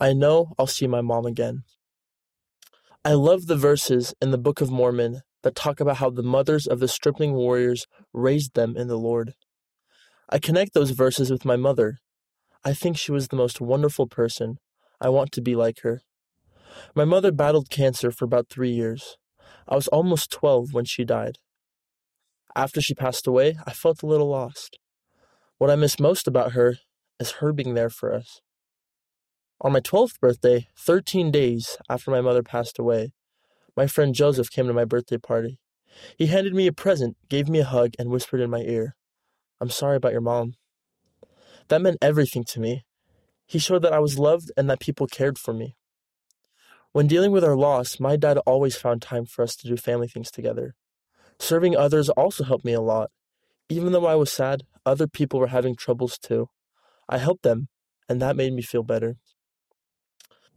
I know I'll see my mom again. I love the verses in the Book of Mormon that talk about how the mothers of the stripling warriors raised them in the Lord. I connect those verses with my mother. I think she was the most wonderful person. I want to be like her. My mother battled cancer for about three years. I was almost 12 when she died. After she passed away, I felt a little lost. What I miss most about her is her being there for us. On my 12th birthday, 13 days after my mother passed away, my friend Joseph came to my birthday party. He handed me a present, gave me a hug, and whispered in my ear, I'm sorry about your mom. That meant everything to me. He showed that I was loved and that people cared for me. When dealing with our loss, my dad always found time for us to do family things together. Serving others also helped me a lot. Even though I was sad, other people were having troubles too. I helped them, and that made me feel better.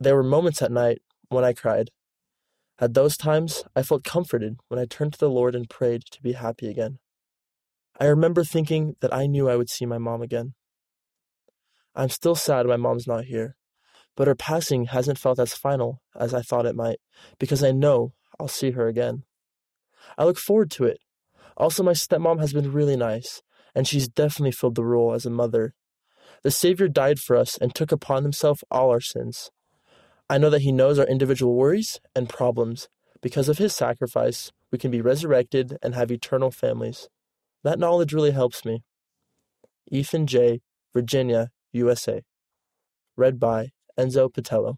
There were moments at night when I cried. At those times, I felt comforted when I turned to the Lord and prayed to be happy again. I remember thinking that I knew I would see my mom again. I'm still sad my mom's not here, but her passing hasn't felt as final as I thought it might because I know I'll see her again. I look forward to it. Also, my stepmom has been really nice, and she's definitely filled the role as a mother. The Savior died for us and took upon himself all our sins. I know that he knows our individual worries and problems. Because of his sacrifice, we can be resurrected and have eternal families. That knowledge really helps me. Ethan J., Virginia, USA. Read by Enzo Patello.